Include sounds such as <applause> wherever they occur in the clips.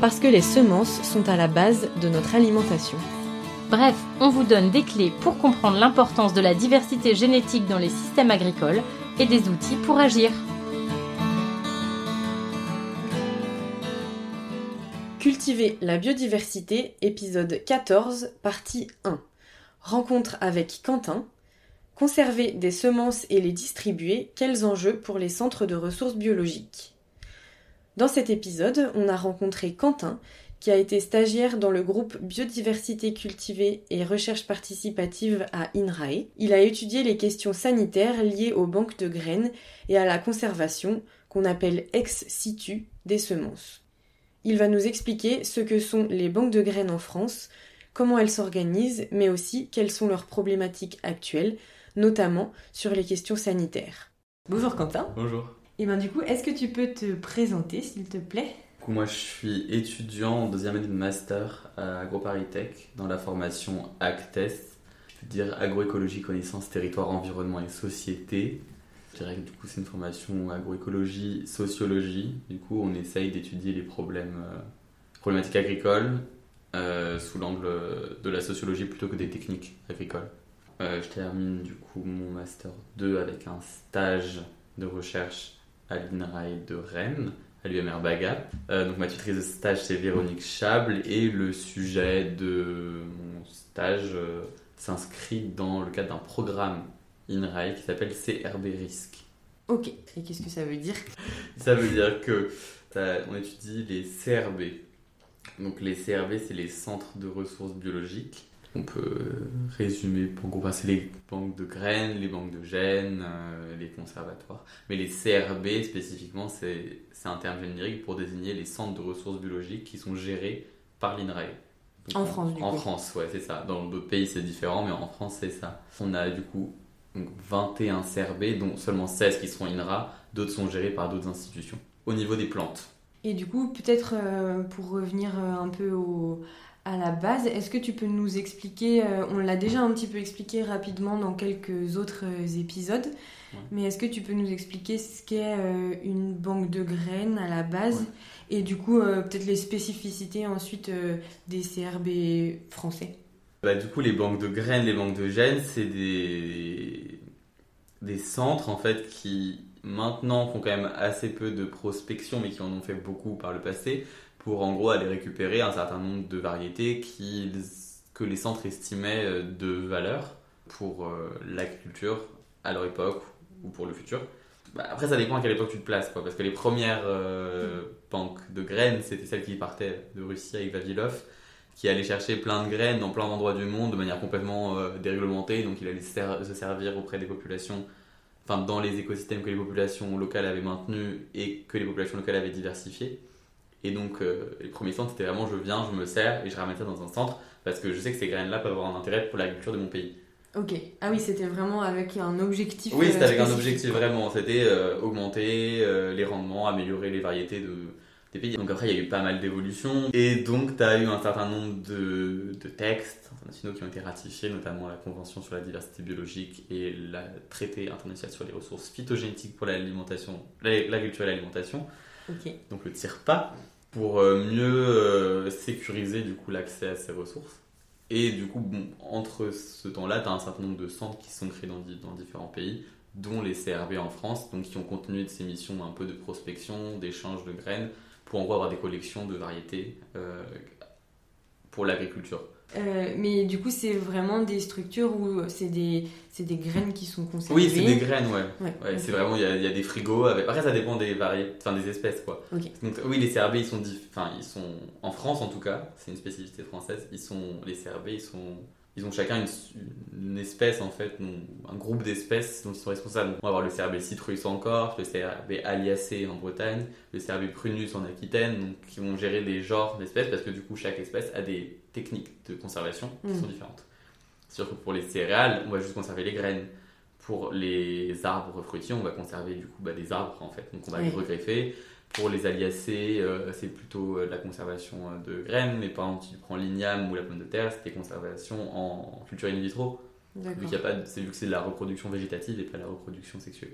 parce que les semences sont à la base de notre alimentation. Bref, on vous donne des clés pour comprendre l'importance de la diversité génétique dans les systèmes agricoles et des outils pour agir. Cultiver la biodiversité, épisode 14, partie 1. Rencontre avec Quentin. Conserver des semences et les distribuer, quels enjeux pour les centres de ressources biologiques? Dans cet épisode, on a rencontré Quentin, qui a été stagiaire dans le groupe Biodiversité cultivée et recherche participative à INRAE. Il a étudié les questions sanitaires liées aux banques de graines et à la conservation, qu'on appelle ex situ, des semences. Il va nous expliquer ce que sont les banques de graines en France, comment elles s'organisent, mais aussi quelles sont leurs problématiques actuelles, notamment sur les questions sanitaires. Bonjour Quentin. Bonjour. Et ben du coup, est-ce que tu peux te présenter s'il te plaît? Moi je suis étudiant en deuxième année de master à AgroParisTech dans la formation ACTES, dire agroécologie, connaissance, territoire, environnement et société. Je dirais que du coup c'est une formation agroécologie, sociologie. Du coup on essaye d'étudier les problèmes, euh, problématiques agricoles euh, sous l'angle de la sociologie plutôt que des techniques agricoles. Euh, je termine du coup mon master 2 avec un stage de recherche à l'INRAE de Rennes, à l'UMR Baga. Euh, donc ma tutrice de stage c'est Véronique Chable et le sujet de mon stage euh, s'inscrit dans le cadre d'un programme INRAE qui s'appelle CRB Risque. Ok, et qu'est-ce que ça veut dire? Ça veut dire que ça- on étudie les CRB. Donc les CRB c'est les centres de ressources biologiques. On peut résumer pour grouper, c'est les banques de graines, les banques de gènes, euh, les conservatoires. Mais les CRB spécifiquement, c'est un terme générique pour désigner les centres de ressources biologiques qui sont gérés par l'INRAE. En France, du En coup. France, ouais, c'est ça. Dans d'autres pays, c'est différent, mais en France, c'est ça. On a du coup donc, 21 CRB, dont seulement 16 qui sont INRA, d'autres sont gérés par d'autres institutions. Au niveau des plantes, Et du coup, peut-être euh, pour revenir euh, un peu au- à la base, est-ce que tu peux nous expliquer, euh, on l'a déjà un petit peu expliqué rapidement dans quelques autres euh, épisodes, Ouais. mais est-ce que tu peux nous expliquer ce qu'est euh, une banque de graines à la base Ouais. et du coup euh, peut-être les spécificités ensuite des CRB français? Bah, du coup, les banques de graines, les banques de gènes, c'est des... des centres en fait qui maintenant font quand même assez peu de prospection, mais qui en ont fait beaucoup par le passé, pour en gros aller récupérer un certain nombre de variétés qu'ils- que les centres estimaient euh, de valeur pour euh, l'agriculture à leur époque ou pour le futur. Bah, après, ça dépend à quelle époque tu te places, parce que les premières euh, banques de graines, c'était celles qui partaient de Russie avec Vavilov, qui allait chercher plein de graines dans plein d'endroits du monde de manière complètement déréglementée, donc il allait se servir auprès des populations, enfin dans les écosystèmes que les populations locales avaient maintenus et que les populations locales avaient diversifiés. Et donc euh, les premiers centres, c'était vraiment je viens, je me sers et je ramène ça dans un centre, parce que je sais que ces graines-là peuvent avoir un intérêt pour l'agriculture de mon pays. Ok, ah oui, c'était vraiment avec un objectif. Oui, euh, c'était avec un objectif vraiment. C'était euh, augmenter euh, les rendements, améliorer les variétés de, des pays. Donc après, il y a eu pas mal d'évolutions. Et donc, tu as eu un certain nombre de, de textes internationaux qui ont été ratifiés, notamment la Convention sur la diversité biologique et le traité international sur les ressources phytogénétiques pour l'alimentation, l'agriculture et l'alimentation Donc le TIRPA, pour euh, mieux euh, sécuriser du coup l'accès à ces ressources. Et du coup, bon, entre ce temps-là, tu as un certain nombre de centres qui sont créés dans, di- dans différents pays, dont les CRB en France, donc qui ont continué de ces missions un peu de prospection, d'échange de graines, pour en avoir des collections de variétés euh, pour l'agriculture. Euh, mais du coup, c'est vraiment des structures où c'est des, des graines qui sont conservées. Oui, c'est des graines, ouais. Ouais, c'est vraiment, il y, y a des frigos. Avec... Après, ça dépend des variétés, enfin des espèces, quoi. Ok. Donc, oui, les CRB, ils sont, dif- enfin, ils sont en France en tout cas, c'est une spécificité française. Ils sont, les CRB, ils sont ils ont chacun une, une espèce en fait, un groupe d'espèces dont ils sont responsables. On va avoir le cerbère citrus en Corse, le cerbère aliacé en Bretagne, le cerbère prunus en Aquitaine, donc qui vont gérer des genres d'espèces parce que du coup chaque espèce a des techniques de conservation qui Mm. sont différentes. C'est sûr que pour les céréales, on va juste conserver les graines. Pour les arbres fruitiers, on va conserver du coup bah, des arbres en fait, donc on va les Oui. regreffer. Pour les aliacées, euh, c'est plutôt euh, de la conservation euh, de graines, mais par exemple, tu prends l'igname ou la pomme de terre, c'est des conservations en culture in vitro, vu qu'il y a pas, de- c'est vu que c'est de la reproduction végétative et pas de la reproduction sexuelle.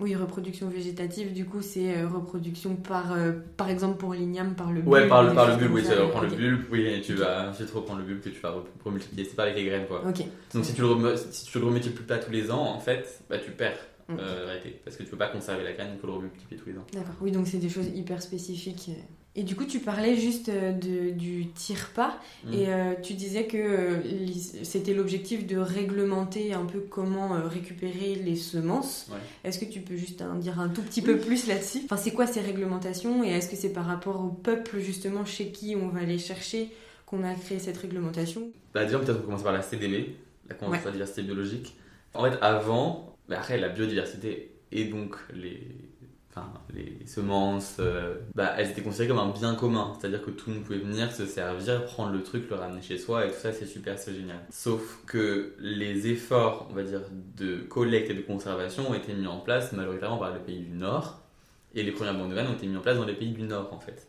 Oui, reproduction végétative, du coup, c'est reproduction par, euh, par exemple, pour l'igname, par le bulbe. Ouais, par le, par le bulbe, oui, tu ça, vas reprendre ok. le bulbe, oui, et tu vas ensuite reprendre le bulbe que tu vas re- remultiplier, c'est pas avec les graines quoi. Ok. Donc si tu le, rem- si tu le remultiplies pas tous les ans, en fait, bah tu perds Ok. euh, parce que tu peux pas conserver la graine, il faut le remultiplier tous les ans. D'accord. Oui, donc c'est des choses hyper spécifiques. Et du coup, tu parlais juste euh, de, du tire-pas Mm. et euh, tu disais que euh, c'était l'objectif de réglementer un peu comment euh, récupérer les semences. Ouais. Est-ce que tu peux juste en dire un tout petit peu plus là-dessus? Enfin, c'est quoi ces réglementations et est-ce que c'est par rapport au peuple justement chez qui on va aller chercher qu'on a créé cette réglementation? Bah déjà peut-être on commence par la CDB, la Convention Ouais. sur la diversité biologique. En fait avant, après la biodiversité et donc les, enfin, les semences, euh, bah, elles étaient considérées comme un bien commun. C'est-à-dire que tout le monde pouvait venir se servir, prendre le truc, le ramener chez soi et tout ça c'est super, c'est génial. Sauf que les efforts, on va dire, de collecte et de conservation ont été mis en place majoritairement par les pays du Nord. Et les premières banques de graines ont été mises en place dans les pays du Nord en fait.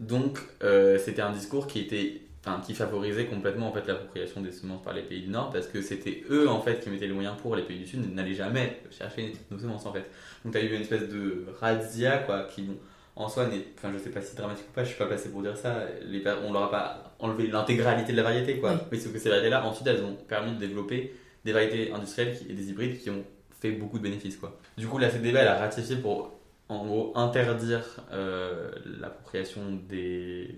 Donc, euh, c'était un discours qui était, enfin, qui favorisait complètement en fait l'appropriation des semences par les pays du Nord, parce que c'était eux en fait qui mettaient les moyens pour les pays du Sud n'allaient jamais chercher nos semences en fait. Donc, t'as eu une espèce de razzia quoi, qui bon, en soi n'est, enfin, je sais pas si dramatique ou pas, je suis pas placé pour dire ça. Les, on leur a pas enlevé l'intégralité de la variété quoi. Oui. Mais sauf que ces variétés-là, ensuite, elles ont permis de développer des variétés industrielles et des hybrides qui ont fait beaucoup de bénéfices quoi. Du coup, la CDB elle a ratifié pour en gros interdire euh, l'appropriation des,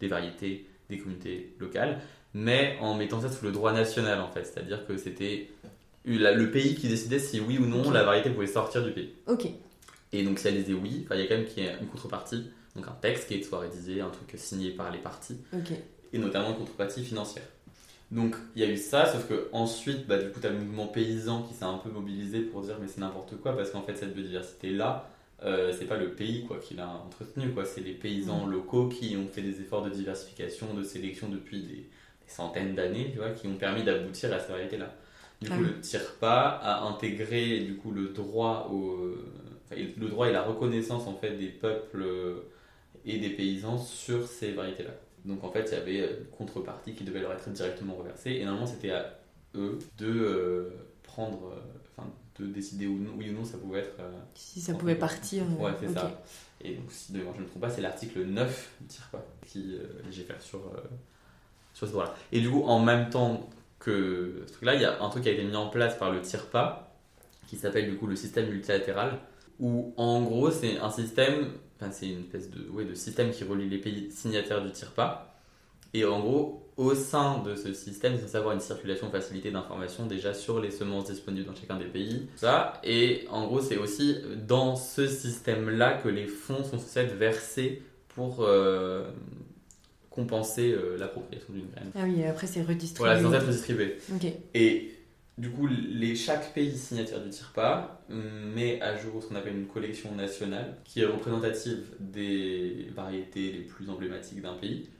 des variétés des communautés locales, mais en mettant ça sous le droit national en fait, c'est-à-dire que c'était le pays qui décidait si oui ou non la variété pouvait sortir du pays. Ok. Et donc si elle disait oui, il y a quand même y ait une contrepartie, donc un texte qui est soit rédigé, un truc signé par les parties, Ok. et notamment une contrepartie financière. Donc il y a eu ça, sauf que ensuite, bah, du coup, tu as le mouvement paysan qui s'est un peu mobilisé pour dire mais c'est n'importe quoi, parce qu'en fait, cette biodiversité-là, euh, c'est pas le pays quoi, qui l'a entretenue, quoi. c'est les paysans locaux qui ont fait des efforts de diversification, de sélection depuis des, des centaines d'années, tu vois, qui ont permis d'aboutir à ces variétés-là. Du Ah coup, oui. le tire-pas a intégré du coup, le, droit au, enfin, le droit et la reconnaissance en fait, des peuples euh, et des paysans sur ces variétés-là. Donc en fait, il y avait euh, une contrepartie qui devait leur être directement reversée. Et normalement, c'était à eux de euh, prendre, euh, de décider oui ou non ça pouvait être. euh, Si ça pouvait partir. euh, Ouais, c'est ça. Et donc, si de- je ne me trompe pas, c'est l'article 9 du TIRPA qui euh, légifère sur, euh, sur ce droit-là. Et du coup, en même temps que ce truc-là, il y a un truc qui a été mis en place par le TIRPA qui s'appelle du coup le système multilatéral où en gros, c'est un système, enfin, c'est une espèce de, ouais, de système qui relie les pays signataires du TIRPA. Et en gros, au sein de ce système, il faut avoir une circulation facilitée d'informations déjà sur les semences disponibles dans chacun des pays. Ça. Et en gros, c'est aussi dans ce système-là que les fonds sont censés être versés pour euh, compenser euh, l'appropriation d'une graine. Ah oui, et après c'est redistribué. Voilà, c'est censé être distribué. Ok. Et du coup, les, chaque pays signataire du TIRPA met à jour ce qu'on appelle une collection nationale qui est représentative des variétés les plus emblématiques d'un pays.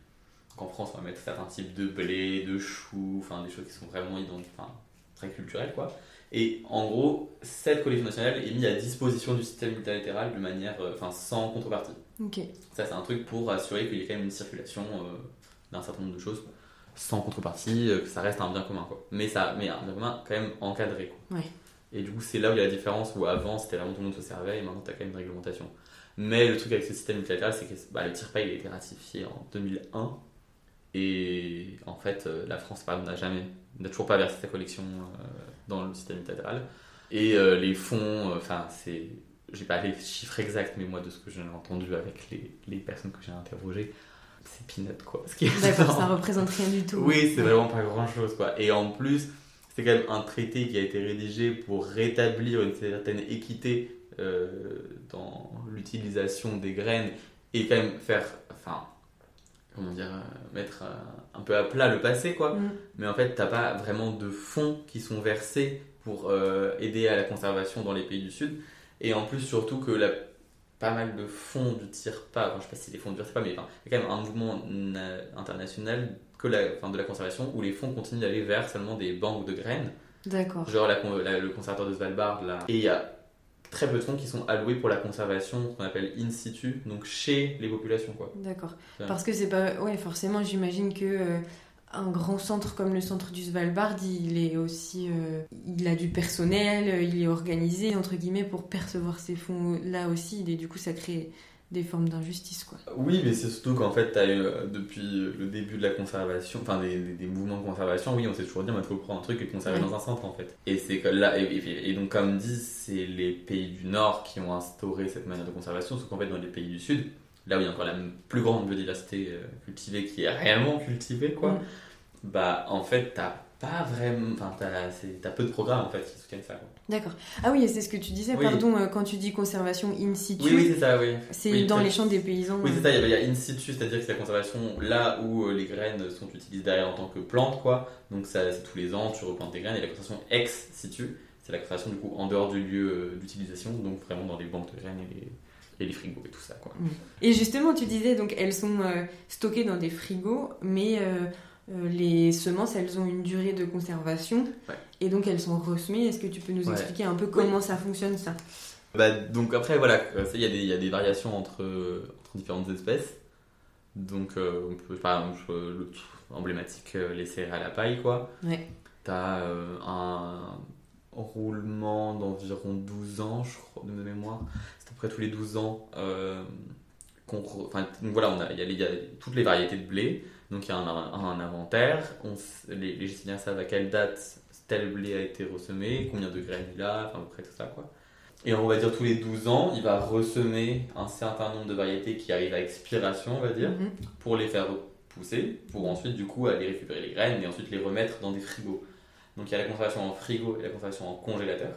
Donc en France, on va mettre certains types de blé, de choux, enfin des choses qui sont vraiment identiques, enfin, très culturelles quoi. Et en gros, cette collection nationale est mise à disposition du système multilatéral de manière, euh, enfin, sans contrepartie. Ok. Ça, c'est un truc pour assurer qu'il y ait quand même une circulation euh, d'un certain nombre de choses sans contrepartie, euh, que ça reste un bien commun. Quoi. Mais, ça, mais un bien commun quand même encadré. Quoi. Ouais. Et du coup, c'est là où il y a la différence où avant, c'était vraiment tout le monde se servait et maintenant, tu as quand même une réglementation. Mais le truc avec ce système multilatéral, c'est que bah, le TIRPA il a été ratifié en 2001. Et en fait, euh, la France, par exemple, n'a jamais, n'a toujours pas versé sa collection euh, dans le système multilatéral. Et euh, les fonds, enfin, c'est j'ai pas les chiffres exacts, mais moi, de ce que j'ai entendu avec les, les personnes que j'ai interrogées, c'est peanut quoi. Ce qui est D'accord, ça représente rien du tout. Oui, c'est vraiment pas grand chose quoi. Et en plus, c'est quand même un traité qui a été rédigé pour rétablir une certaine équité euh, dans l'utilisation des graines et quand même faire, enfin, comment dire, euh, mettre euh, un peu à plat le passé, quoi. Mm. Mais en fait, t'as pas vraiment de fonds qui sont versés pour euh, aider à la conservation dans les pays du Sud. Et en plus, surtout que la, pas mal de fonds du tirent pas, enfin, je sais pas si les fonds ne tirent pas, mais enfin, il y a quand même un mouvement na- international que la, enfin, de la conservation où les fonds continuent d'aller vers seulement des banques de graines, D'accord. genre la con- la- le conservateur de Svalbard. Là. Et il y a très peu de fonds qui sont alloués pour la conservation, qu'on appelle in situ, donc chez les populations. Quoi. D'accord. Parce que c'est pas. Ouais, forcément, j'imagine que. euh, un grand centre comme le centre du Svalbard, il est aussi, euh, il a du personnel, euh, il est organisé entre guillemets pour percevoir ces fonds là aussi, et du coup ça crée des formes d'injustice quoi. Oui, mais c'est surtout qu'en fait, as eu, euh, depuis le début de la conservation, enfin des, des- des mouvements de conservation, oui, on s'est toujours dit, il faut prendre un truc et le conserver Ouais. dans un centre en fait. Et c'est là, et, et- et donc comme dit, c'est les pays du Nord qui ont instauré cette manière de conservation, sauf qu'en fait, dans les pays du Sud, là où il y a encore la plus grande biodiversité euh, cultivée qui est réellement cultivée, quoi, Mm. bah en fait, t'as pas vraiment, enfin, t'as peu de programmes en fait qui soutiennent ça. D'accord. Ah oui, c'est ce que tu disais, Oui. pardon, euh, quand tu dis conservation in situ, Oui, oui, c'est ça, oui. c'est Oui, dans les champs des paysans. Oui, euh, c'est ça, il y a- in situ, c'est-à-dire que c'est la conservation là où euh, les graines sont utilisées derrière en tant que plantes, quoi. Donc ça, c'est tous les ans, tu replantes des graines, et la conservation ex situ, c'est la conservation du coup en dehors du lieu euh, d'utilisation, donc vraiment dans les banques de graines et les, et les frigos et tout ça, quoi. Et justement, tu disais, donc elles sont euh, stockées dans des frigos, mais euh, euh, les semences, elles ont une durée de conservation, Ouais. et donc elles sont ressemées. Est-ce que tu peux nous Ouais. expliquer un peu comment ça fonctionne ça? Bah, donc après, voilà, euh, il y, a des- il y a des variations entre, entre différentes espèces. Donc, euh, on peut, par exemple, le truc emblématique, euh, les céréales à la paille, quoi. Ouais. T'as euh, un roulement d'environ 12 ans, je crois, de mémoire. C'est à peu près tous les 12 ans. qu'on enfin, voilà, y il y a toutes les variétés de blé. Donc il y a un, un- un inventaire. On les, les gestionnaires savent à quelle date tel blé a été ressemé, combien de graines il a, enfin à peu près tout ça, quoi. Et on va dire tous les 12 ans, il va ressemer un certain nombre de variétés qui arrivent à expiration, on va dire, Mhm. pour les faire pousser, pour ensuite du coup aller récupérer les graines et ensuite les remettre dans des frigos. Donc il y a la conservation en frigo et la conservation en congélateur.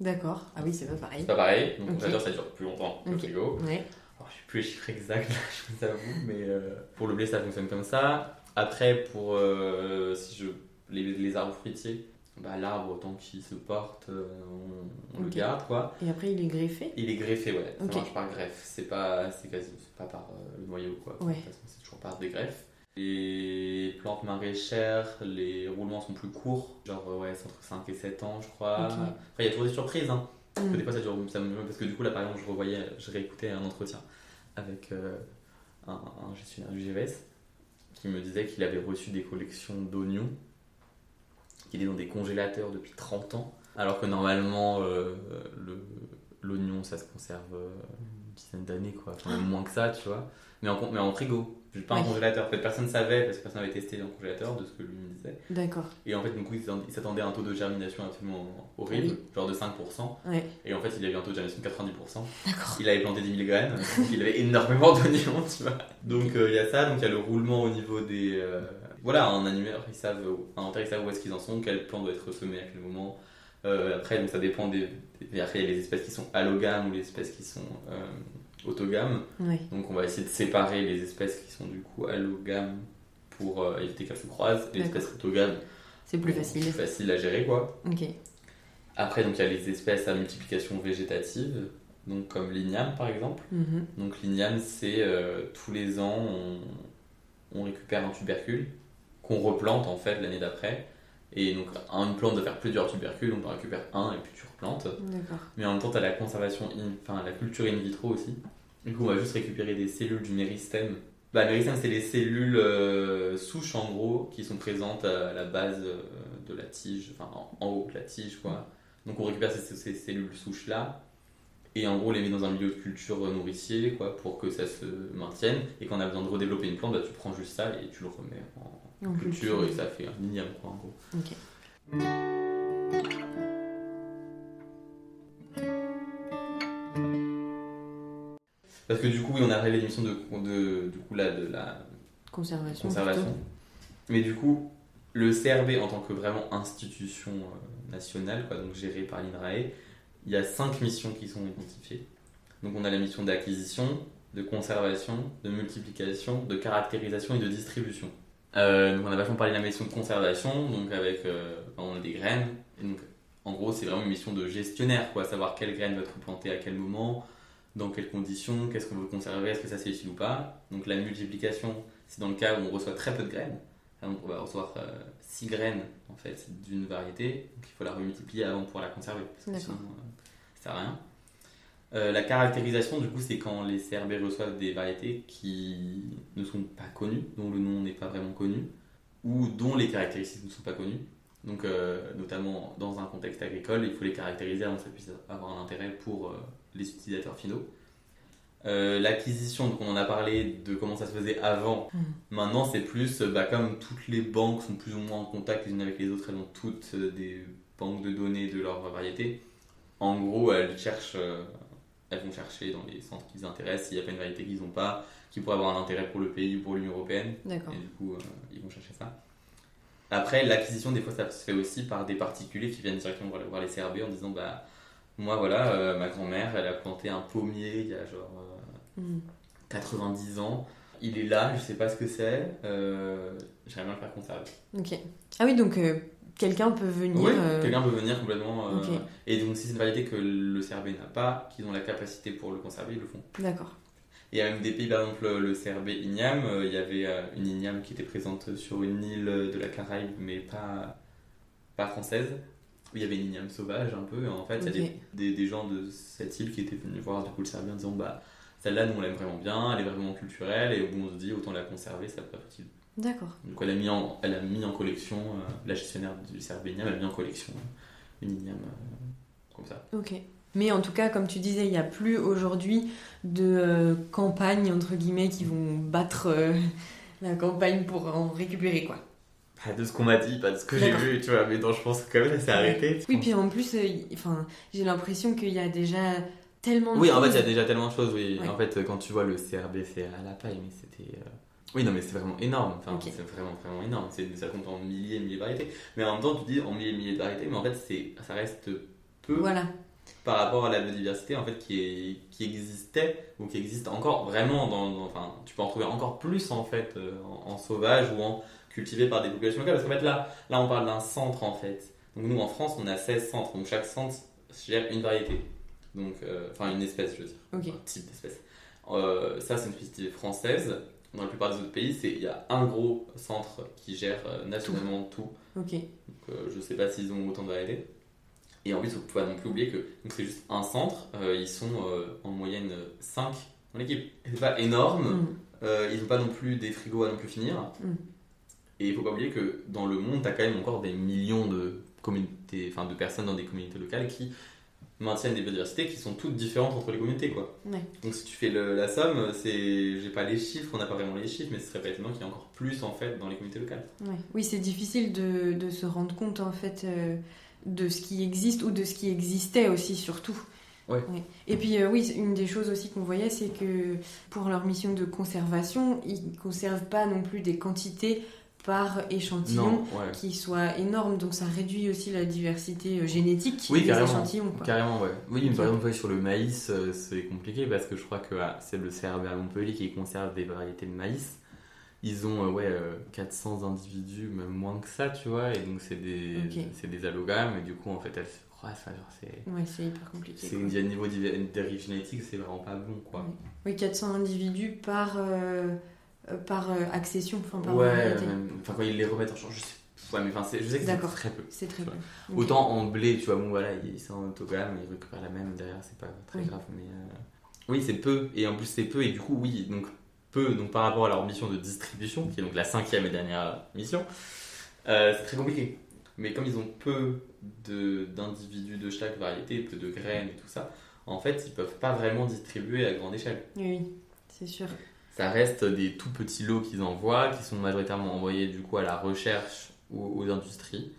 D'accord. Ah oui, c'est pas pareil. C'est pas pareil, donc Ok. congélateur ça dure plus longtemps que le frigo. Ouais. Alors, je sais plus les chiffres exacts, <laughs> là, je vous avoue, mais euh, pour le blé ça fonctionne comme ça. Après, pour euh, si je, les, les arbres fruitiers, bah, l'arbre tant qu'il se porte, euh, on, le garde quoi. Et après, il est greffé? Il est greffé, ouais. Ça Ok. marche par greffe. C'est pas, c'est quasi, c'est pas par euh, le noyau, quoi. Ouais. De toute façon, c'est toujours par des greffes. Les plantes maraîchères, les roulements sont plus courts. Genre, ouais, c'est entre 5 et 7 ans, je crois. Ok. Après, il y a toujours des surprises, hein. Parce que Mhm. des fois, ça dure, ça me- parce que du coup, là, par exemple, je revoyais, je réécoutais un entretien avec euh, un, un gestionnaire du GVS qui me disait qu'il avait reçu des collections d'oignons qu'il est dans des congélateurs depuis 30 ans, alors que normalement, euh, le- l'oignon, ça se conserve euh, une dizaine d'années, quoi. Enfin, même moins que ça, tu vois. Mais en, mais en frigo, pas en Oui. congélateur. En fait, personne ne savait, parce que personne n'avait testé en congélateur, de ce que lui me disait. D'accord. Et en fait, du coup, il s'attendait- à un taux de germination absolument horrible, Oui. genre de 5%. Ouais. Et en fait, il a eu un taux de germination de 90%. D'accord. Il avait planté 10 000 graines, donc il avait énormément d'oignons, tu vois. Donc euh, il y a ça, donc il y a le roulement au niveau des. euh, Voilà, un annuaire, ils savent, un inventaire, ils savent où est-ce qu'ils en sont, quel plan doit être semé à quel moment. Euh, après, donc ça dépend des. des- Après, il y a les espèces qui sont allogames ou les espèces qui sont euh, autogames. Ouais. Donc on va essayer de séparer les espèces qui sont du coup allogames pour euh, éviter qu'elles se croisent. Et les espèces autogames, C'est plus facile. plus facile à gérer quoi. Ok. Après, donc il y a les espèces à multiplication végétative, donc comme l'igname par exemple. Mhm. Donc l'igname, c'est euh, tous les ans, on, on récupère un tubercule qu'on replante en fait l'année d'après. Et donc une plante doit faire plusieurs tubercules, donc on en récupère un et puis tu replantes. Mais en même temps, tu as la conservation, in- enfin la culture in vitro aussi. Du coup, on va juste récupérer des cellules du méristème. Bah, le méristème, c'est les cellules euh, souches en gros qui sont présentes à la base euh, de la tige, enfin en, en haut de la tige quoi. Donc on récupère ces, ces cellules souches là et en gros on les met dans un milieu de culture euh, nourricier quoi pour que ça se maintienne. Et quand on a besoin de redévelopper une plante, bah, tu prends juste ça et tu le remets en En culture culture. et ça fait un igname quoi en gros. Ok. Parce que du coup, oui, on a réalisé l'émission de, de, du coup, là, de la Conservation. Mais du coup, le CRB en tant que vraiment institution euh, nationale, quoi, donc gérée par l'INRAE, il y a cinq missions qui sont identifiées. Donc on a la mission d'acquisition, de conservation, de multiplication, de caractérisation et de distribution. Euh, donc on a vachement parlé de la mission de conservation, donc avec euh, on a des graines. Et donc en gros c'est vraiment une mission de gestionnaire, quoi, savoir quelle graine va être plantée à quel moment, dans quelles conditions, qu'est-ce qu'on veut conserver, est-ce que ça c'est utile ou pas. Donc la multiplication, c'est dans le cas où on reçoit très peu de graines. Donc on va recevoir 6 graines en fait d'une variété, donc il faut la remultiplier avant de pouvoir la conserver, parce que sinon euh, ça sert à rien. Euh, la caractérisation, du coup, c'est quand les CRB reçoivent des variétés qui ne sont pas connues, dont le nom n'est pas vraiment connu, ou dont les caractéristiques ne sont pas connues. Donc, euh, notamment dans un contexte agricole, il faut les caractériser avant que ça puisse avoir un intérêt pour euh, les utilisateurs finaux. Euh, L'acquisition, donc on en a parlé de comment ça se faisait avant. Mm. Maintenant, c'est plus, euh, bah, comme toutes les banques sont plus ou moins en contact les unes avec les autres, elles ont toutes euh, des banques de données de leur variété. En gros, elles cherchent, euh, elles vont chercher dans les centres qui les intéressent s'il n'y a pas une variété qu'ils n'ont pas, qui pourrait avoir un intérêt pour le pays ou pour l'Union européenne. D'accord. Et du coup, euh, ils vont chercher ça. Après, l'acquisition, des fois, ça se fait aussi par des particuliers qui viennent directement voir, voir les CRB en disant Bah, moi, voilà, euh, ma grand-mère, elle a planté un pommier il y a genre euh, Mm. 90 ans. Il est là, je sais pas ce que c'est. Euh, J'aimerais bien le faire conserver. Ok. Ah oui, donc quelqu'un peut venir. Oui, quelqu'un peut venir complètement. Ok. Et donc, si c'est une variété que le CRB n'a pas, qu'ils ont la capacité pour le conserver, ils le font. D'accord. Il y a même des pays, par exemple le CRB Igname, il y avait une Igname qui était présente sur une île de la Caraïbe, mais pas, pas française, où il y avait une Igname sauvage un peu. Et en fait, il y a des, des, des gens de cette île qui étaient venus voir du coup le CRB en disant bah celle-là, nous on l'aime vraiment bien, elle est vraiment culturelle, et au bout on se dit autant la conserver, ça peut être utile. D'accord. Donc elle a mis en, elle a mis en collection, euh, la gestionnaire du Igname, elle a mis en collection une Igname euh, comme ça. Ok. Mais en tout cas, comme tu disais, il n'y a plus aujourd'hui de euh, campagne, entre guillemets, qui vont battre euh, <laughs> la campagne pour en récupérer, quoi. Pas de ce qu'on m'a dit, pas de ce que j'ai vu, tu vois, mais non, je pense que quand même ça s'est arrêté. Oui, puis en plus, euh, enfin, j'ai l'impression qu'il y a déjà tellement de Oui, en fait, il y a déjà tellement de choses. Oui. Ouais. En fait, quand tu vois le CRB, c'est à la paille, mais c'était. euh, Oui, non, mais c'est vraiment énorme. Enfin, c'est vraiment, vraiment énorme. Ça compte en milliers et milliers de variétés. Mais en même temps, tu dis en milliers et milliers de variétés, mais en fait, ça reste peu Voilà. par rapport à la biodiversité en fait, qui, est, qui existait ou qui existe encore vraiment. Dans, dans- enfin, tu peux en trouver encore plus en fait euh, en, en sauvage ou en cultivé par des populations locales. Parce qu'en fait, là, là, on parle d'un centre en fait. Donc, nous, en France, on a 16 centres. Donc, chaque centre gère une variété. Donc, euh, enfin, une espèce, je veux dire un type d'espèce. Euh, ça, c'est une spécificité française. Dans la plupart des autres pays, il y a un gros centre qui gère euh, nationalement tout. Ok. Donc, je sais pas s'ils ont autant de variétés. Et en plus, il faut pas non plus oublier que c'est juste un centre. ils sont en moyenne 5 dans l'équipe. C'est pas énorme. Mm. Ils n'ont pas non plus des frigos à non plus finir. Mm. Et il faut pas oublier que dans le monde, tu as quand même encore des millions de communautés, enfin de personnes dans des communautés locales qui maintiennent des biodiversités qui sont toutes différentes entre les communautés, quoi. Ouais. Donc si tu fais le- la somme, c'est, j'ai pas les chiffres, on n'a pas vraiment les chiffres, mais ce serait étonnant qu'il y ait encore plus en fait dans les communautés locales. Ouais. Oui, c'est difficile de, de se rendre compte en fait euh, de ce qui existe ou de ce qui existait aussi surtout. Ouais. Et puis euh, oui, une des choses aussi qu'on voyait, c'est que pour leur mission de conservation, ils conservent pas non plus des quantités par échantillon ouais. qui soient énormes, donc ça réduit aussi la diversité euh, génétique Oui, des carrément. échantillons. Quoi. Carrément, ouais. Oui, par exemple, sur le maïs, euh, c'est compliqué parce que je crois que ah, c'est le CRB à Montpellier qui conserve des variétés de maïs. Ils ont euh, ouais, euh, 400 individus, même moins que ça, tu vois, et donc c'est des, Ok. c'est des allogames, et du coup, en fait, elles se croisent. C'est, Ouais, hyper compliqué. c'est niveau de dérive génétique, c'est vraiment pas bon, quoi. Oui, 400 individus par, euh, par euh, accession, enfin par ouais, enfin, quand ils les remettent en change, je sais, ouais, mais enfin, c'est- je sais que c'est très peu. C'est très. Autant en blé, tu vois, bon voilà, ils sont en autogame, ils récupèrent la même derrière, c'est pas très Oui. grave, mais euh, oui, c'est peu, et en plus c'est peu, et du coup, oui, donc peu, donc par rapport à leur mission de distribution, qui est donc la cinquième et dernière mission, euh, c'est très compliqué. Mais comme ils ont peu de- d'individus de, chaque variété, peu de graines et tout ça, en fait, ils peuvent pas vraiment distribuer à grande échelle. Oui, c'est sûr. Ça reste des tout petits lots qu'ils envoient, qui sont majoritairement envoyés du coup à la recherche ou aux industries.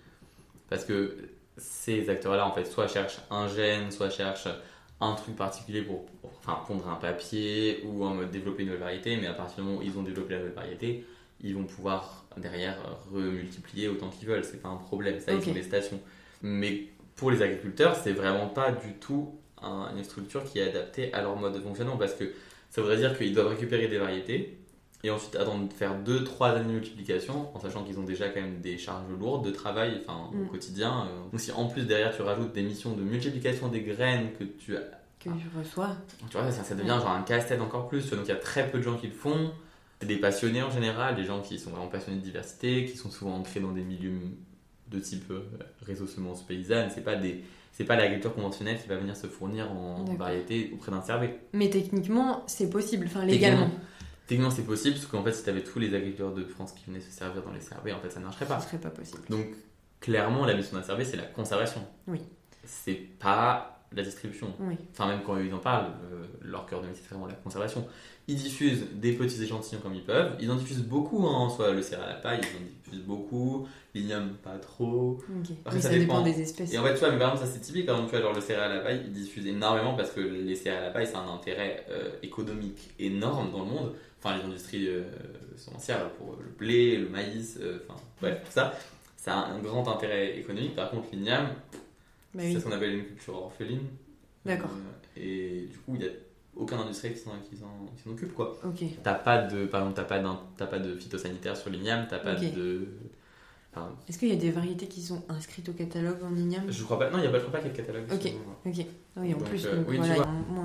Parce que ces acteurs-là, en fait, soit cherchent un gène, soit cherchent un truc particulier pour, pour- enfin, pondre un papier ou en mode développer une nouvelle variété, mais à partir du moment où ils ont développé la nouvelle variété, ils vont pouvoir derrière remultiplier autant qu'ils veulent. C'est pas un problème, ça, Ok. ils ont des stations. Mais pour les agriculteurs, c'est vraiment pas du tout un- une structure qui est adaptée à leur mode de fonctionnement parce que Ça voudrait dire qu'ils doivent récupérer des variétés et ensuite attendre de faire 2-3 années de multiplication en sachant qu'ils ont déjà quand même des charges lourdes de travail enfin, au Mm. quotidien. euh. Donc si en plus derrière tu rajoutes des missions de multiplication des graines que tu as Que je reçois. tu vois, ça, ça devient genre un casse-tête encore plus. Donc il y a très peu de gens qui le font. C'est des passionnés en général, des gens qui sont vraiment passionnés de diversité, qui sont souvent ancrés dans des milieux de type euh, réseau semences paysannes. C'est pas des, c'est pas l'agriculture conventionnelle qui va venir se fournir en variété auprès d'un cervé. Mais techniquement, c'est possible, enfin légalement. Techniquement, c'est possible, parce qu'en fait, si tu avais tous les agriculteurs de France qui venaient se servir dans les cervets, en fait, ça ne marcherait pas. Ce serait pas possible. Donc, clairement, la mission d'un cervé, c'est la conservation. Oui. C'est pas la distribution. Oui. Enfin, même quand ils en parlent, euh, leur cœur de métier, c'est vraiment la conservation. Ils diffusent des petits échantillons comme ils peuvent. Ils en diffusent beaucoup, hein, soit le céréal à la paille, ils en diffusent beaucoup. L'igname, pas trop. Ok. Après, Oui, ça ça, dépend. dépend. des espèces. Et en fait, tu vois, mais par exemple, ça c'est typique, par exemple, tu vois, genre le céréal à la paille, ils diffusent énormément parce que les céréales à la paille, c'est un intérêt euh, économique énorme dans le monde. Enfin, les industries euh, semencières, pour le blé, le maïs, euh, enfin, bref, tout ça. Ça a un grand intérêt économique. Par contre, l'igname, Bah c'est oui. ce qu'on appelle une culture orpheline. D'accord. Euh, et du coup, il n'y a aucun industriel qui s'en occupe, quoi. Ok. T'as pas de, par exemple, t'as pas, t'as pas de phytosanitaire sur l'igname, t'as pas de. enfin, Est-ce qu'il y a des variétés qui sont inscrites au catalogue en igname je crois pas. Non, il y a pas, je crois pas qu'il y ait de catalogue. Ok. Ok. Oui, en Donc, plus, euh, donc oui, tu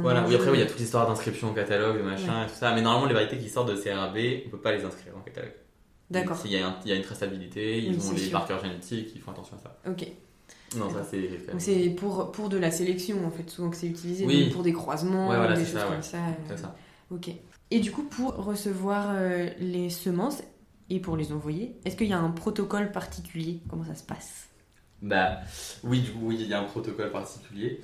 voilà, vois. oui, après, oui, il y a toute l'histoire d'inscription au catalogue, de machin et tout ça. Mais normalement, les variétés qui sortent de CRB, on peut pas les inscrire en catalogue. D'accord. Il y, a un- il y a une traçabilité, ils Oui, ont les sûr. marqueurs génétiques, ils font attention à ça. Ok. Non, ça c'est. C'est pour, pour de la sélection en fait, souvent que c'est utilisé Oui. donc pour des croisements, Ouais, voilà, des choses ça, comme ça. Euh, ça. Ok. Et du coup, pour recevoir euh, les semences et pour les envoyer, est-ce qu'il y a un protocole particulier? Comment ça se passe? Bah, oui, du coup, oui, il y a un protocole particulier.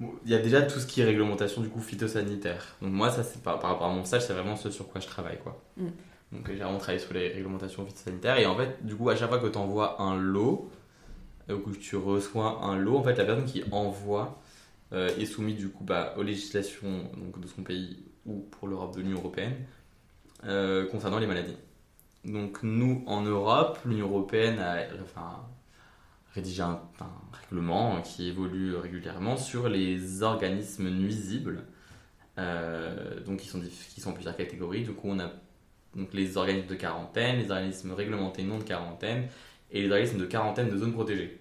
Il y a déjà tout ce qui est réglementation du coup phytosanitaire. Donc moi, ça c'est par, par rapport à mon stage, c'est vraiment ce sur quoi je travaille quoi. Mm. Donc j'ai vraiment travaillé sur les réglementations phytosanitaires et en fait, du coup, à chaque fois que tu envoies un lot euh, que tu reçois un lot, en fait, la personne qui envoie euh, est soumise du coup bah, aux législations de son pays ou pour l'Europe de l'Union européenne euh, concernant les maladies. Donc nous, en Europe, l'Union européenne a rédigé un, règlement qui évolue régulièrement sur les organismes nuisibles. Donc ils sont, qui sont en plusieurs catégories. Du coup, on a donc les organismes de quarantaine, les organismes réglementés non de quarantaine et les organismes de quarantaine de zones protégées.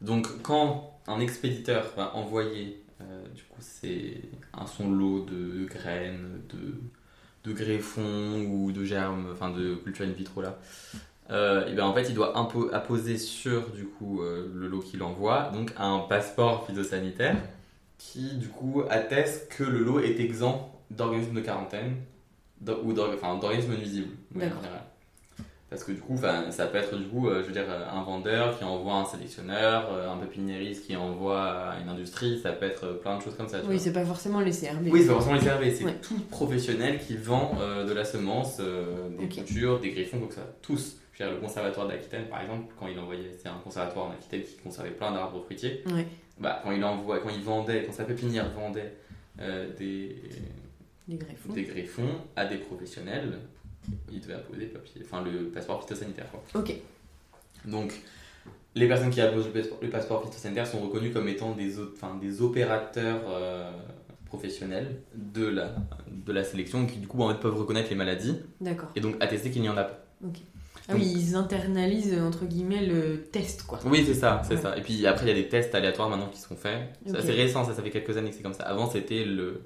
Donc quand un expéditeur va envoyer euh, du coup c'est un son lot de graines, de, de greffons ou de germes, enfin de culture in vitro là, euh, et ben en fait il doit apposer sur du coup euh, le lot qu'il envoie donc un passeport phytosanitaire qui du coup atteste que le lot est exempt d'organismes de quarantaine ou d'organismes nuisibles manière D'accord. Parce que du coup, ça peut être du coup, euh, je veux dire, euh, un vendeur qui envoie un sélectionneur, euh, un pépiniériste qui envoie à une industrie, ça peut être euh, plein de choses comme ça. Oui, c'est pas forcément les CRB. Oui, c'est pas forcément les CRB, c'est Ouais. tout professionnel qui vend de la semence, des cultures, des griffons, donc ça, tous. Je veux dire, le conservatoire d'Aquitaine, par exemple, quand il envoyait, c'est un conservatoire en Aquitaine qui conservait plein d'arbres fruitiers, Ouais. bah, quand il envoie, quand il vendait, quand sa pépinière vendait des, greffons. des greffons à des professionnels, il devait apposer le papier, enfin le passeport phytosanitaire. Quoi. Ok. Donc, les personnes qui apposent le passeport, le passeport phytosanitaire sont reconnues comme étant des, opérateurs euh, professionnels de la, de la sélection qui, du coup, en fait, peuvent reconnaître les maladies D'accord. et donc attester qu'il n'y en a pas. Ah oui, ils internalisent entre guillemets le test quoi. Oui, c'est ça, c'est Ouais. ça. Et puis après, il y a des tests aléatoires maintenant qui sont faits. C'est Ok. assez récent, ça, ça fait quelques années que c'est comme ça. Avant, c'était le,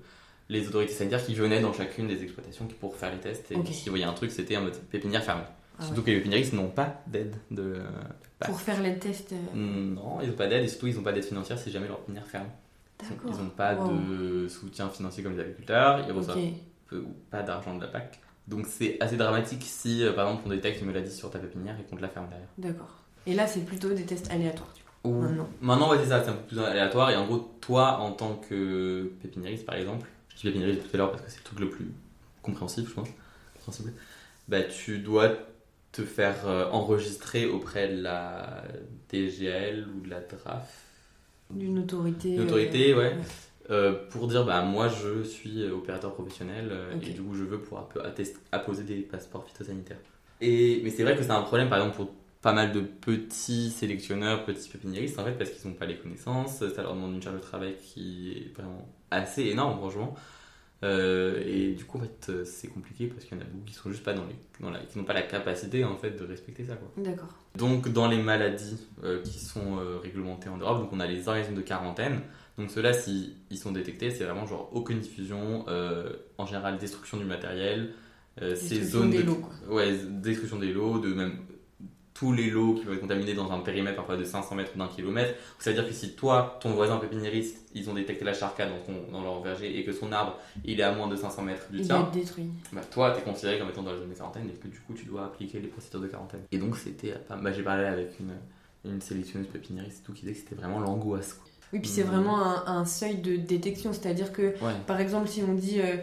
les autorités sanitaires qui venaient dans chacune des exploitations pour faire les tests. Et Ok. s'ils voyaient un truc, c'était en mode pépinière fermée. Ah Surtout que les pépiniéristes n'ont pas d'aide de. Pour faire les tests. euh, Non, ils n'ont pas d'aide et surtout ils n'ont pas d'aide financière si jamais leur pépinière ferme. Ils n'ont pas Wow. de soutien financier comme les agriculteurs, ils reçoivent Ok. peu ou pas d'argent de la PAC. Donc c'est assez dramatique si euh, par exemple on détecte une maladie sur ta pépinière et qu'on te la ferme derrière. D'accord. Et là, c'est plutôt des tests aléatoires du coup. Ou- Maintenant. Maintenant, ouais, c'est ça, c'est un peu plus aléatoire. Et en gros, toi, en tant que pépiniériste, par exemple, je dis pépiniériste tout à l'heure parce que c'est le truc le plus compréhensible, je pense, compréhensible, bah, tu dois te faire euh, enregistrer auprès de la DGL ou de la DRAF, D'une autorité. une euh, autorité, ouais, ouais. euh, pour dire, bah, moi, je suis opérateur professionnel euh, et du coup, je veux pouvoir apposer des passeports phytosanitaires. Et, mais c'est vrai que c'est un problème, par exemple, pour pas mal de petits sélectionneurs, petits pépiniéristes, en fait, parce qu'ils n'ont pas les connaissances, ça leur demande une charge de travail qui est vraiment assez énorme, franchement. Euh, et du coup, en fait, euh, c'est compliqué parce qu'il y en a beaucoup qui sont juste pas dans les, dans la, qui n'ont pas la capacité en fait de respecter ça. Quoi. D'accord. Donc, dans les maladies euh, qui sont euh, réglementées en Europe, donc on a les organismes de quarantaine. Donc, ceux-là, s'ils ils sont détectés, c'est vraiment genre aucune diffusion, en général destruction du matériel, ces Destruction zones des de, lots, quoi. ouais, destruction des lots, de même tous les lots qui peuvent être contaminés dans un périmètre parfois de 500 mètres ou d'un kilomètre. Ça veut dire que si toi, ton voisin pépiniériste, ils ont détecté la charca dans, ton, dans leur verger et que son arbre, il est à moins de 500 mètres du Il tien, détruit. bah, toi, tu es considéré comme étant dans la zone de quarantaine et que du coup, tu dois appliquer les procédures de quarantaine. Et donc, c'était. enfin, Bah, J'ai parlé avec une, une sélectionneuse pépiniériste tout qui disait que c'était vraiment l'angoisse. Oui, puis c'est Mm. vraiment un, un seuil de détection, c'est-à-dire que Ouais. Par exemple, si on dit euh,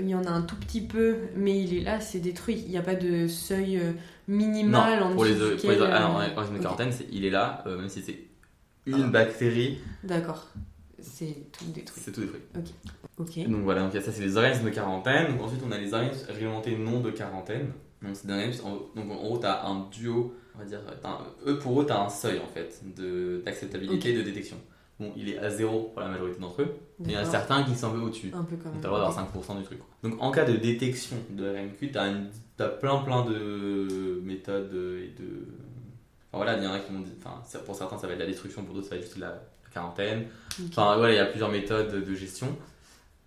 il y en a un tout petit peu, mais il est là, c'est détruit. Il n'y a pas de seuil euh, minimal en pour les, pour les ah, non, ouais, quarantaine, il est là, euh, même si c'est une bactérie, D'accord. C'est tout détruit. c'est tout détruit. Ok. Donc voilà, donc ça c'est les organismes de quarantaine. Donc ensuite on a les organismes réglementés non de quarantaine. Donc c'est en, donc en gros tu as un duo, on va dire, t'as un- eux pour eux tu as un seuil en fait de- d'acceptabilité et de détection. Bon, il est à zéro pour la majorité d'entre eux, mais il y en a certains qui sont un peu au-dessus. Un peu quand Donc même. t'as le droit d'avoir 5% du truc. Donc en cas de détection de RNQ, t'as, une- t'as plein plein de méthodes et de... Enfin voilà, il y en a qui m'ont dit... Enfin, pour certains ça va être la destruction, pour d'autres ça va être juste la, la quarantaine. Enfin voilà, il y a plusieurs méthodes de gestion.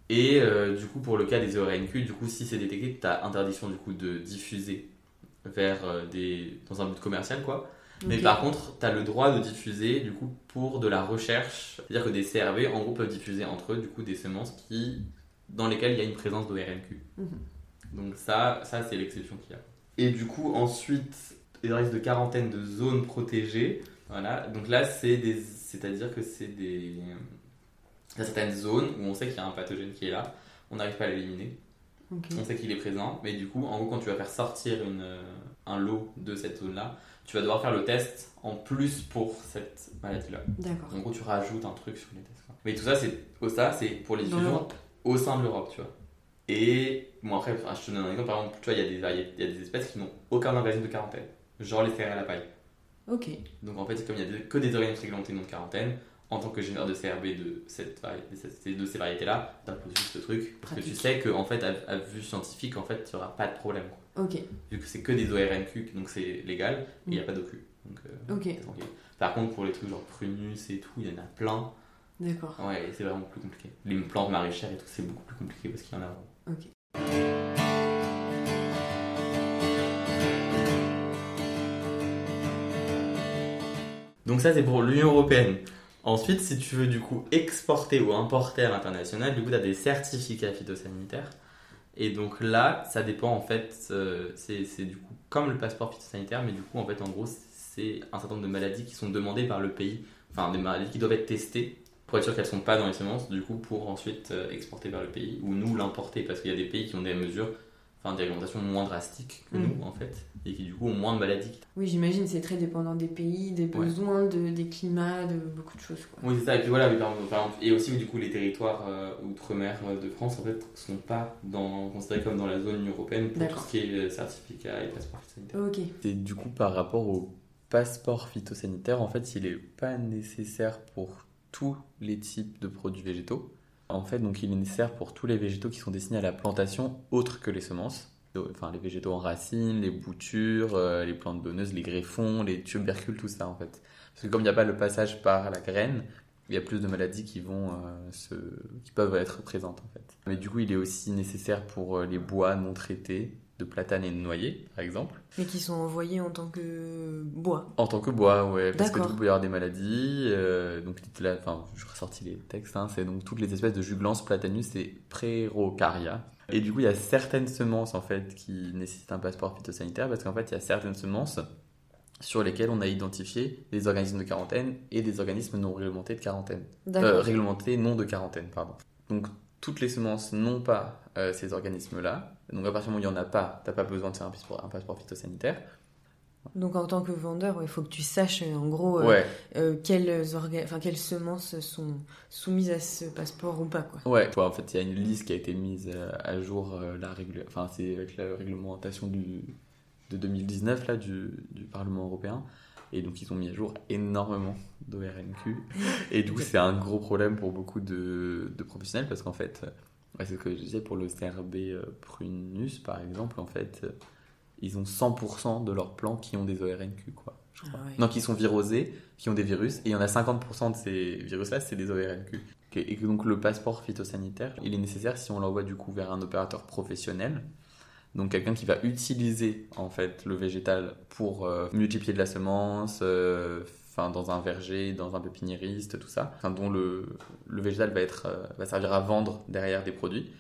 Et euh, du coup pour le cas des ORNQ, du coup si c'est détecté, t'as interdiction du coup de diffuser vers euh, des... dans un but commercial quoi. Mais par contre, tu as le droit de diffuser du coup pour de la recherche. C'est-à-dire que des CRV en gros peuvent diffuser entre eux du coup des semences qui dans lesquelles il y a une présence d'ORNQ. Mhm. Donc ça, ça c'est l'exception qu'il y a. Et du coup ensuite, les risques de quarantaine de zones protégées. Voilà. Donc là c'est des, c'est-à-dire que c'est des, il y a certaines zones où on sait qu'il y a un pathogène qui est là. On n'arrive pas à l'éliminer on sait qu'il est présent, mais du coup, en gros, quand tu vas faire sortir une, un lot de cette zone-là, tu vas devoir faire le test en plus pour cette maladie-là. D'accord. En gros, tu rajoutes un truc sur les tests. quoi. Mais tout ça, c'est ça, c'est pour les l'Europe. au sein de l'Europe, tu vois. Et bon, après, je te donne un exemple. Par exemple, tu vois, il y, a des- y a des espèces qui n'ont aucun organisme de quarantaine, genre les céréales à la paille. Ok. Donc en fait, comme il n'y a que des organismes réglementés non de quarantaine, en tant que générateur de CRB de, cette de ces- de ces variétés-là, tu imposes juste ce truc parce que tu sais qu'en fait, à, à vue scientifique, en fait, tu n'auras pas de problème. quoi. Ok. Vu que c'est que des ORNQ, donc c'est légal, il n'y a Mm. pas d'OQ. Donc, euh, tranquille. Par contre, pour les trucs genre prunus et tout, il y en a plein. D'accord. Ouais, c'est vraiment plus compliqué. Les plantes maraîchères et tout, c'est beaucoup plus compliqué parce qu'il y en a vraiment. Ok. Donc ça c'est pour l'Union Européenne. Ensuite, si tu veux du coup exporter ou importer à l'international, du coup tu as des certificats phytosanitaires. Et donc là, ça dépend en fait, euh, c'est du coup comme le passeport phytosanitaire, mais du coup en fait en gros c'est un certain nombre de maladies qui sont demandées par le pays, enfin des maladies qui doivent être testées pour être sûr qu'elles sont pas dans les semences, du coup pour ensuite euh, exporter vers le pays ou nous l'importer parce qu'il y a des pays qui ont des mesures, enfin des réglementations moins drastiques que Mm. nous en fait et qui du coup ont moins de maladies. Oui, j'imagine c'est très dépendant des pays, des Ouais. besoins, de, des climats, de beaucoup de choses. Quoi. Oui, c'est ça. Et puis voilà, mais par par exemple, et aussi du coup les territoires euh, outre-mer euh, de France en fait sont pas dans, considérés comme dans la zone européenne pour tout ce qui est euh, certificat et passeport sanitaire. Ok. Et du coup par rapport au passeport phytosanitaire, en fait, il est pas nécessaire pour tous les types de produits végétaux. En fait, donc il est nécessaire pour tous les végétaux qui sont destinés à la plantation autre que les semences. Enfin, les végétaux en racines, les boutures, euh, les plantes donneuses, les greffons, les tubercules, tout ça en fait. Parce que comme il n'y a pas le passage par la graine, il y a plus de maladies qui vont euh, se... qui peuvent être présentes en fait. Mais du coup, il est aussi nécessaire pour euh, les bois non traités de platane et de noyer, par exemple. Mais qui sont envoyés en tant que bois. En tant que bois, ouais, parce que du coup, il peut y avoir des maladies. euh, donc, là, enfin, je ressortis les textes, hein, c'est donc toutes les espèces de juglance, platanus et prérocaria. Et du coup, il y a certaines semences, en fait, qui nécessitent un passeport phytosanitaire, parce qu'en fait, il y a certaines semences sur lesquelles on a identifié des organismes de quarantaine et des organismes non réglementés de quarantaine. Euh, D'accord. réglementés non de quarantaine, pardon. Donc, toutes les semences n'ont pas euh, ces organismes-là. Donc, à partir du moment où il n'y en a pas, tu n'as pas besoin de faire un passeport, un passeport phytosanitaire. Donc en tant que vendeur, il faut que tu saches euh, en gros euh, Ouais, euh, quelles, quelles semences sont soumises à ce passeport ou pas. Quoi. Ouais, en fait, il y a une liste qui a été mise à jour, la régul- enfin, c'est avec la réglementation du, de 2019 là, du, du Parlement européen. Et donc, ils ont mis à jour énormément d'ORNQ. <laughs> Et du coup, c'est un gros problème pour beaucoup de, de professionnels parce qu'en fait, Ouais, c'est ce que je disais pour le CRB euh, prunus, par exemple, en fait, euh, ils ont 100% de leurs plants qui ont des ORNQ, quoi. Je crois. Ah ouais. Non, qui sont virosés, qui ont des virus, et il y en a 50% de ces virus-là, c'est des ORNQ. Et que donc le passeport phytosanitaire, il est nécessaire si on l'envoie du coup vers un opérateur professionnel. Donc quelqu'un qui va utiliser en fait le végétal pour euh, multiplier de la semence, euh, enfin dans un verger, dans un pépiniériste, tout ça, enfin, dont le, le végétal va être euh, va servir à vendre derrière des produits.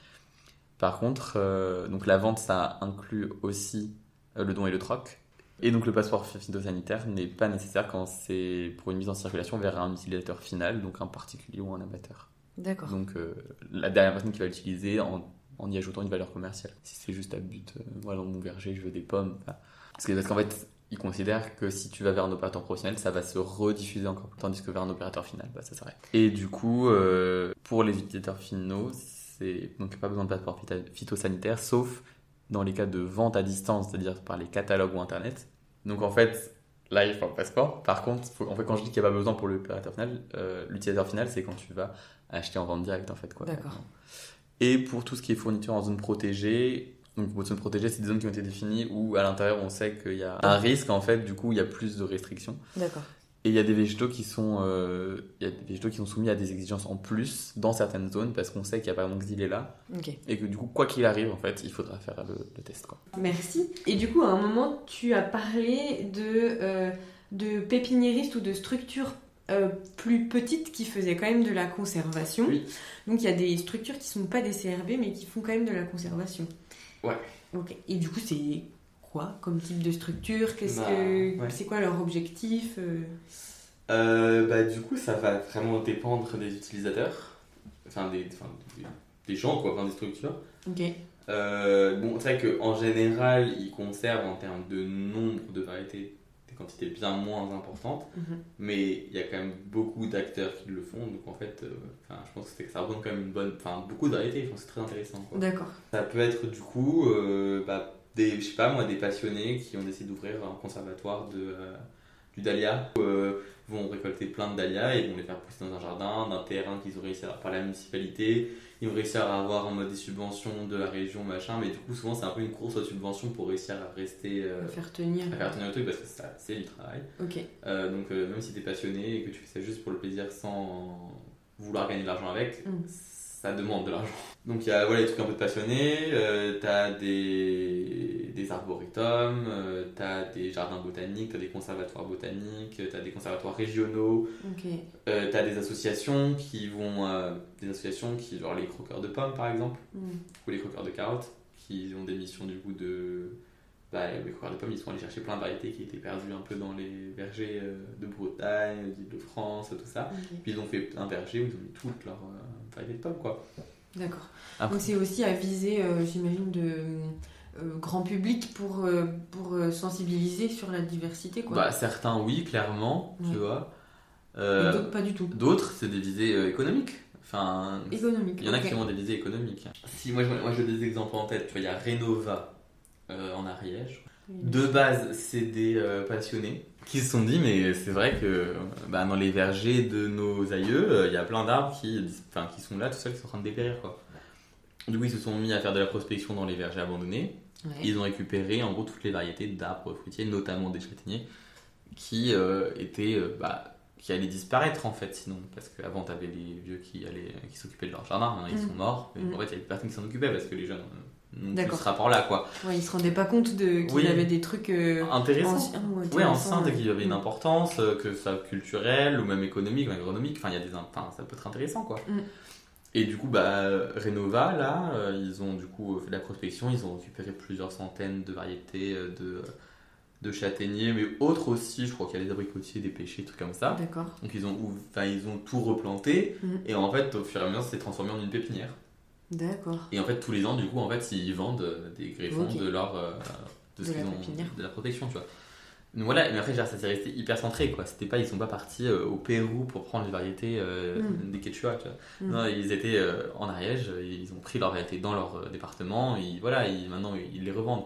Par contre, euh, donc la vente ça inclut aussi euh, le don et le troc. Et donc le passeport phytosanitaire n'est pas nécessaire quand c'est pour une mise en circulation vers un utilisateur final, donc un particulier ou un abatteur. D'accord. Donc euh, la dernière personne qui va l'utiliser en, en y ajoutant une valeur commerciale. Si c'est juste à but, euh, voilà, dans mon verger, je veux des pommes. enfin, Parce que- parce qu'en fait, ils considèrent que si tu vas vers un opérateur professionnel, ça va se rediffuser encore plus, tandis que vers un opérateur final, bah, ça s'arrête. Et du coup, euh, pour les utilisateurs finaux, c'est donc pas besoin de passeport phytosanitaire, sauf dans les cas de vente à distance, c'est-à-dire par les catalogues ou internet. Donc en fait, là il faut un passeport. Par contre, faut- en fait, quand je dis qu'il n'y a pas besoin pour l'opérateur final, euh, l'utilisateur final, c'est quand tu vas acheter en vente directe en fait. D'accord. Et pour tout ce qui est fourniture en zone protégée, donc pour zone protégée, c'est des zones qui ont été définies où à l'intérieur on sait qu'il y a un risque en fait, du coup il y a plus de restrictions. D'accord. Et il y a des végétaux qui sont, euh, il y a des végétaux qui sont soumis à des exigences en plus dans certaines zones parce qu'on sait qu'il y a par exemple xylella Ok. et que du coup quoi qu'il arrive en fait il faudra faire le, le test quoi. Merci. Et du coup, à un moment, tu as parlé de, euh, de pépiniéristes ou de structures euh, plus petites qui faisaient quand même de la conservation. Oui. Donc il y a des structures qui sont pas des CRB mais qui font quand même de la conservation. Ouais. Ok. Et du coup, c'est quoi comme type de structure? Qu'est-ce Bah, que ouais. c'est quoi leur objectif euh? Euh, bah, du coup, ça va vraiment dépendre des utilisateurs, enfin des, enfin, des, des gens, quoi, enfin des structures. Ok. Euh, bon, c'est vrai qu'en général, ils conservent en termes de nombre de variétés des quantités bien moins importantes, Mhm. mais il y a quand même beaucoup d'acteurs qui le font, donc en fait, euh, enfin, je pense que, ça représente quand même une bonne, enfin, beaucoup de variétés, je pense que c'est très intéressant. D'accord. Ça peut être du coup, euh, bah, des, je sais pas moi, des passionnés qui ont décidé d'ouvrir un conservatoire de, euh, du dahlia. Vont récolter plein de dahlias et vont les faire pousser dans un jardin, d'un terrain qu'ils ont réussi à avoir par la municipalité. Ils vont réussir à avoir en mode des subventions de la région, machin, mais du coup, souvent, c'est un peu une course aux subventions pour réussir à rester. euh, À faire tenir. à faire tenir le truc parce que ça, c'est du travail. Ok. Euh, donc, euh, même si t'es passionné et que tu fais ça juste pour le plaisir sans vouloir gagner de l'argent avec, Mm. Ça demande de l'argent. Donc, il y a voilà, des trucs un peu de passionnés, euh, t'as des, des arboretums, euh, t'as des jardins botaniques, t'as des conservatoires botaniques, t'as des conservatoires régionaux, Ok. euh, t'as des associations qui vont. euh, des associations qui, genre les croqueurs de pommes par exemple, Mm. ou les croqueurs de carottes, qui ont des missions du coup de. Bah, les croqueurs de pommes, ils sont allés chercher plein de variétés qui étaient perdues un peu dans les vergers euh, de Bretagne, d'Île-de-France, tout ça. Puis ils ont fait un verger où ils ont mis toutes leurs de pommes, quoi. D'accord. Donc c'est aussi à viser, euh, j'imagine, de euh, grand public pour, euh, pour sensibiliser sur la diversité, quoi. Bah, certains, oui, clairement, Ouais. tu vois. D'autres pas du tout. D'autres, c'est des visées économiques. Enfin, Économique. Il y en a ok. qui ont des visées économiques. Si, moi, je- moi j'ai des exemples en tête. Tu vois, il y a Renova en Ariège. De base, c'est des passionnés qui se sont dit, mais c'est vrai que bah, dans les vergers de nos aïeux, euh, il y a plein d'arbres qui, enfin, qui sont là, tout seuls, qui sont en train de dépérir. Quoi. Du coup, ils se sont mis à faire de la prospection dans les vergers abandonnés. Ouais. Ils ont récupéré en gros toutes les variétés d'arbres fruitiers, notamment des châtaigniers, qui euh, étaient, euh, bah, qui allaient disparaître en fait sinon, parce qu'avant t'avais les vieux qui allaient, qui s'occupaient de leur jardin, ils Mm. sont morts. Et Mm. En fait, il y avait personne qui s'en occupait parce que les jeunes D'accord. ce rapport-là, quoi. Ouais, ils se rendaient pas compte de qu'il Oui. y avait des trucs euh, Intéressant. anciens ou Oui, intéressants, enceinte ouais. qu'il y avait une Mm. importance, euh, que ça culturel ou même économique ou agronomique, enfin, il y a des, enfin, ça peut être intéressant quoi. Mm. Et du coup, bah, Renova, là, euh, ils ont du coup fait de la prospection, ils ont récupéré plusieurs centaines de variétés euh, de, de châtaigniers, mais autres aussi, je crois qu'il y a des abricotiers, des pêchers, des trucs comme ça. D'accord. Donc ils ont, ils ont tout replanté, Mm. et en fait, au fur et à mesure, ça s'est transformé en une pépinière. D'accord. Et en fait, tous les ans, du coup, en fait, ils vendent euh, des greffons Ok. de leur euh, de, ce De la ont- de la protection, tu vois. Donc voilà, mais après, genre, ça s'est resté hyper centré, quoi. C'était pas, ils sont pas partis euh, au Pérou pour prendre les variétés euh, Mm. des Quechua, tu vois. Mm. Non, ils étaient en Ariège, ils ont pris leurs variétés dans leur département, et voilà, ils, maintenant, ils les revendent.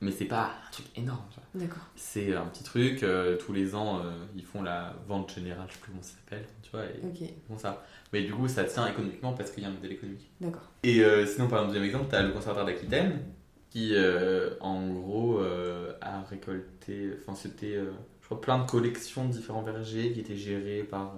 Mais c'est pas un truc énorme. tu vois. D'accord. C'est un petit truc, tous les ans, ils font la vente générale, je sais plus comment ça s'appelle, tu vois, et Ok. ils font ça. Mais du coup, ça tient économiquement parce qu'il y a un modèle économique. D'accord. Et euh, sinon, par exemple, deuxième exemple, tu as le conservatoire d'Aquitaine qui, euh, en gros, euh, a récolté, enfin, c'était, je crois, plein de collections de différents vergers qui étaient gérés par,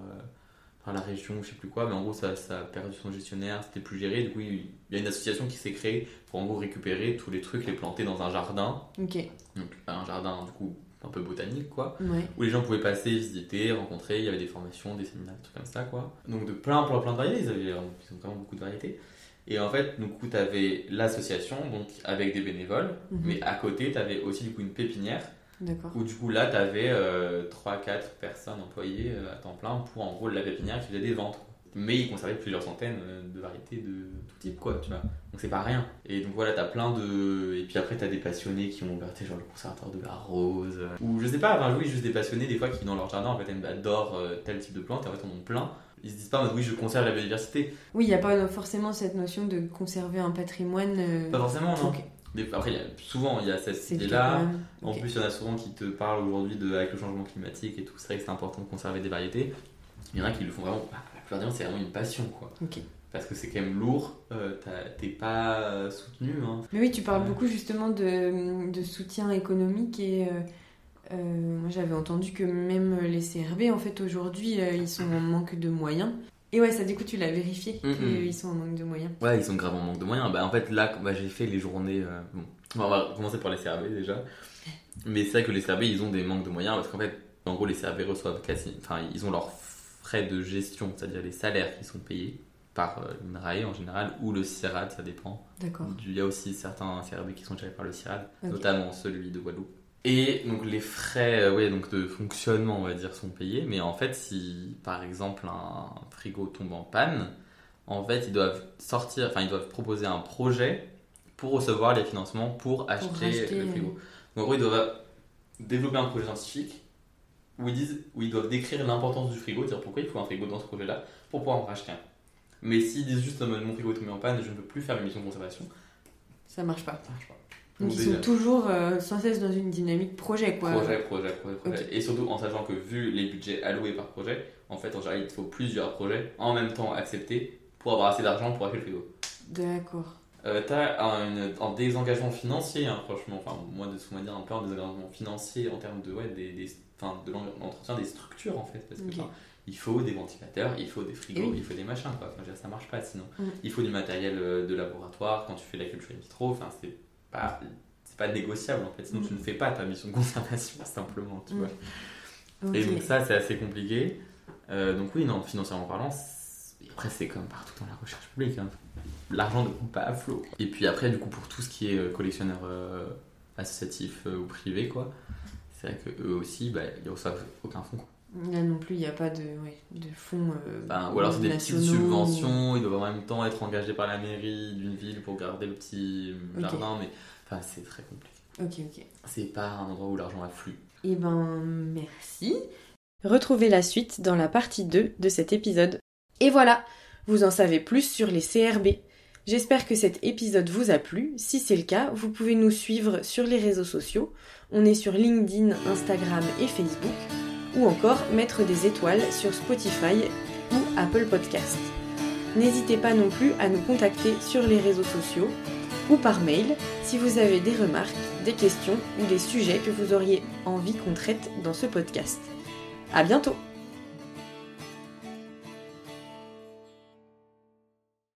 par la région, je sais plus quoi, mais en gros, ça, ça a perdu son gestionnaire, c'était plus géré. Du coup, il y a une association qui s'est créée pour, en gros, récupérer tous les trucs, les planter dans un jardin. Ok. Donc, un jardin, du coup, un peu botanique, quoi Ouais. où les gens pouvaient passer, visiter, rencontrer, il y avait des formations, des séminaires, des trucs comme ça, quoi. Donc de plein, plein, plein de variétés, ils, avaient, ils ont vraiment beaucoup de variétés. Et en fait, du coup, tu avais l'association, donc avec des bénévoles, Mhm. mais à côté, tu avais aussi du coup une pépinière, où du coup là, tu avais 3-4 personnes employées euh, à temps plein pour en gros la pépinière qui faisait des ventes. Mais ils conservaient plusieurs centaines euh, de variétés de tout type, quoi, tu vois. Donc c'est pas rien. Et donc voilà, t'as plein de. Et puis après, t'as des passionnés qui ont ouvert, genre le conservatoire de la rose. euh, Ou je sais pas, enfin oui, juste des passionnés, des fois qui dans leur jardin, en fait, adorent euh, tel type de plante, et en fait, on en ont plein. Ils se disent pas, oui, je conserve la biodiversité. Oui, il n'y a pas forcément cette notion de conserver un patrimoine. euh, Pas forcément, non. Après, il y a- souvent, il y a cette idée-là. En plus, il y en a souvent qui te parlent aujourd'hui de avec le changement climatique et tout. C'est vrai que c'est important de conserver des variétés. Il y en a qui le font vraiment. C'est vraiment une passion, quoi. Ok. Parce que c'est quand même lourd. euh, T'es pas euh, soutenu. Hein. Mais oui, tu parles beaucoup justement de, de soutien économique et euh, moi j'avais entendu que même les CRB en fait aujourd'hui ils sont en manque de moyens. Et ouais, ça du coup tu l'as vérifié qu'ils sont en manque de moyens. Ouais, ils sont grave en manque de moyens. Bah, en fait, là, bah, j'ai fait les journées. bon, on va commencer par les CRB déjà. Mais c'est vrai que les CRB, ils ont des manques de moyens parce qu'en fait, en gros, les CRB reçoivent quasi. Enfin, ils ont leurs frais de gestion, c'est-à-dire les salaires qui sont payés par euh, l'INRAE en général ou le CIRAD, ça dépend. D'accord. Il y a aussi certains CRB qui sont gérés par le CIRAD, notamment celui de Guadeloupe. Et donc les frais euh, ouais, donc de fonctionnement, on va dire, sont payés. Mais en fait, si par exemple un frigo tombe en panne, en fait, ils doivent sortir, enfin, ils doivent proposer un projet pour recevoir les financements pour acheter racheter, le frigo. Donc en gros, ils doivent développer un projet scientifique où ils disent, où ils doivent décrire l'importance du frigo, dire pourquoi il faut un frigo dans ce projet-là pour pouvoir en racheter un. Mais s'ils disent juste mode, mon frigo est tombé en panne, je ne peux plus faire mes missions de conservation, Ça marche pas. ça marche pas. Donc Donc ils déjà- sont toujours euh, sans cesse dans une dynamique projet quoi. Projet, projet, projet, projet. Et surtout en sachant que vu les budgets alloués par projet, en fait, en général, il te faut plusieurs projets en même temps acceptés pour avoir assez d'argent pour acheter le frigo. D'accord. Euh, T'as un, une- un désengagement financier, hein, franchement. Enfin, moi, de dire, un peu un désengagement financier en termes de, ouais, des, des- enfin, de l'en- l'entretien des structures, en fait. Parce que Ok. enfin, il faut des ventilateurs, il faut des frigos, oui. il faut des machins, quoi. Enfin, dire, ça marche pas sinon. Mm. Il faut du matériel euh, de laboratoire quand tu fais la culture in vitro. Enfin, c'est pas, c'est pas négociable, en fait. Sinon, Mm. tu ne fais pas ta mission de conservation, <laughs> simplement, tu Mm. vois. Et donc ça, c'est assez compliqué. Euh, donc oui, non, financièrement parlant, après c'est comme partout dans la recherche publique. hein. L'argent ne coule pas à flot. Et puis après, du coup, pour tout ce qui est euh, collectionneur euh, associatif euh, ou privé, quoi, c'est vrai que eux aussi, bah, ils reçoivent aucun fonds. Là non plus il n'y a pas de, ouais, de fonds. euh, Ben, ou alors c'est des petites subventions, ils doivent en même temps être engagés par la mairie d'une ville pour garder le petit jardin, mais enfin, c'est très compliqué. Ok ok. C'est pas un endroit où l'argent afflue. Et ben merci. Retrouvez la suite dans la partie 2 de cet épisode. Et voilà, vous en savez plus sur les CRB. J'espère que cet épisode vous a plu. Si c'est le cas, vous pouvez nous suivre sur les réseaux sociaux. On est sur LinkedIn, Instagram et Facebook. Ou encore mettre des étoiles sur Spotify ou Apple Podcast. N'hésitez pas non plus à nous contacter sur les réseaux sociaux ou par mail si vous avez des remarques, des questions ou des sujets que vous auriez envie qu'on traite dans ce podcast. À bientôt